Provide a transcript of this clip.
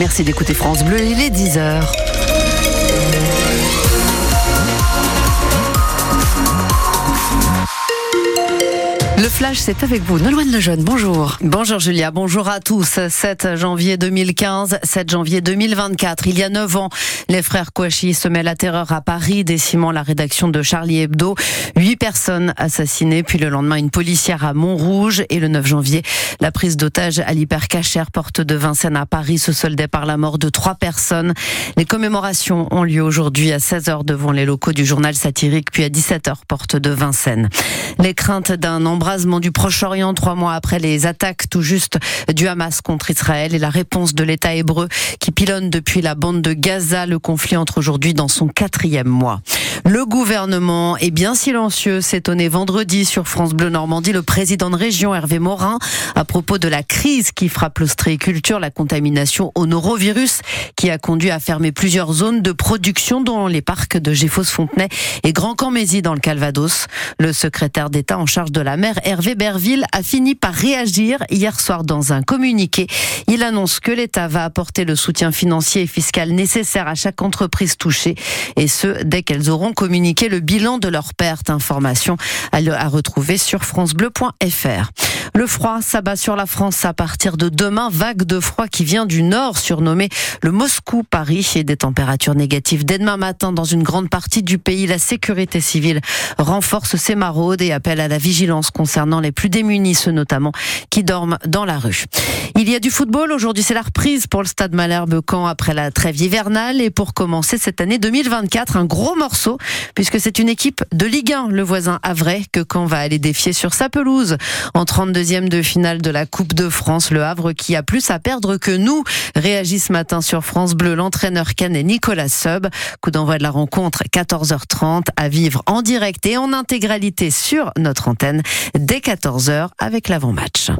Merci d'écouter France Bleu, il est 10h. Flash, c'est avec vous. Nolwenn Lejeune, bonjour. Bonjour Julia, bonjour à tous. 7 janvier 2015, 7 janvier 2024. Il y a 9 ans, les frères Kouachi semaient la terreur à Paris, décimant la rédaction de Charlie Hebdo. Huit personnes assassinées, puis le lendemain, une policière à Montrouge. Et le 9 janvier, la prise d'otage à l'hypercachère porte de Vincennes à Paris se soldait par la mort de trois personnes. Les commémorations ont lieu aujourd'hui à 16h devant les locaux du journal satirique, puis à 17h, porte de Vincennes. Les craintes d'un embrasement du Proche-Orient trois mois après les attaques tout juste du Hamas contre Israël et la réponse de l'État hébreu qui pilonne depuis la bande de Gaza. Le conflit entre aujourd'hui dans son quatrième mois. Le gouvernement est bien silencieux, s'étonnait vendredi sur France Bleu Normandie le président de région Hervé Morin à propos de la crise qui frappe l'ostréiculture, la contamination au norovirus qui a conduit à fermer plusieurs zones de production dont les parcs de Géfos-Fontenay et Grand Camézy dans le Calvados. Le secrétaire d'État en charge de la mer Hervé Berville a fini par réagir hier soir dans un communiqué. Il annonce que l'État va apporter le soutien financier et fiscal nécessaire à chaque entreprise touchée et ce, dès qu'elles auront communiqué le bilan de leur perte. Information à retrouver sur francebleu.fr. Le froid s'abat sur la France à partir de demain. Vague de froid qui vient du nord, surnommé le Moscou-Paris et des températures négatives dès demain matin dans une grande partie du pays. La sécurité civile renforce ses maraudes et appelle à la vigilance concernant les plus démunis, ceux notamment qui dorment dans la rue. Il y a du football. Aujourd'hui, c'est la reprise pour le stade Malherbe Caen après la trêve hivernale. Et pour commencer cette année 2024, un gros morceau, puisque c'est une équipe de Ligue 1, le voisin Havre, que Caen va aller défier sur sa pelouse en 32 de finale de la Coupe de France. Le Havre qui a plus à perdre que nous réagit ce matin sur France Bleu l'entraîneur canet Nicolas Sub. Coup d'envoi de la rencontre 14h30 à vivre en direct et en intégralité sur notre antenne dès 14h avec l'avant-match.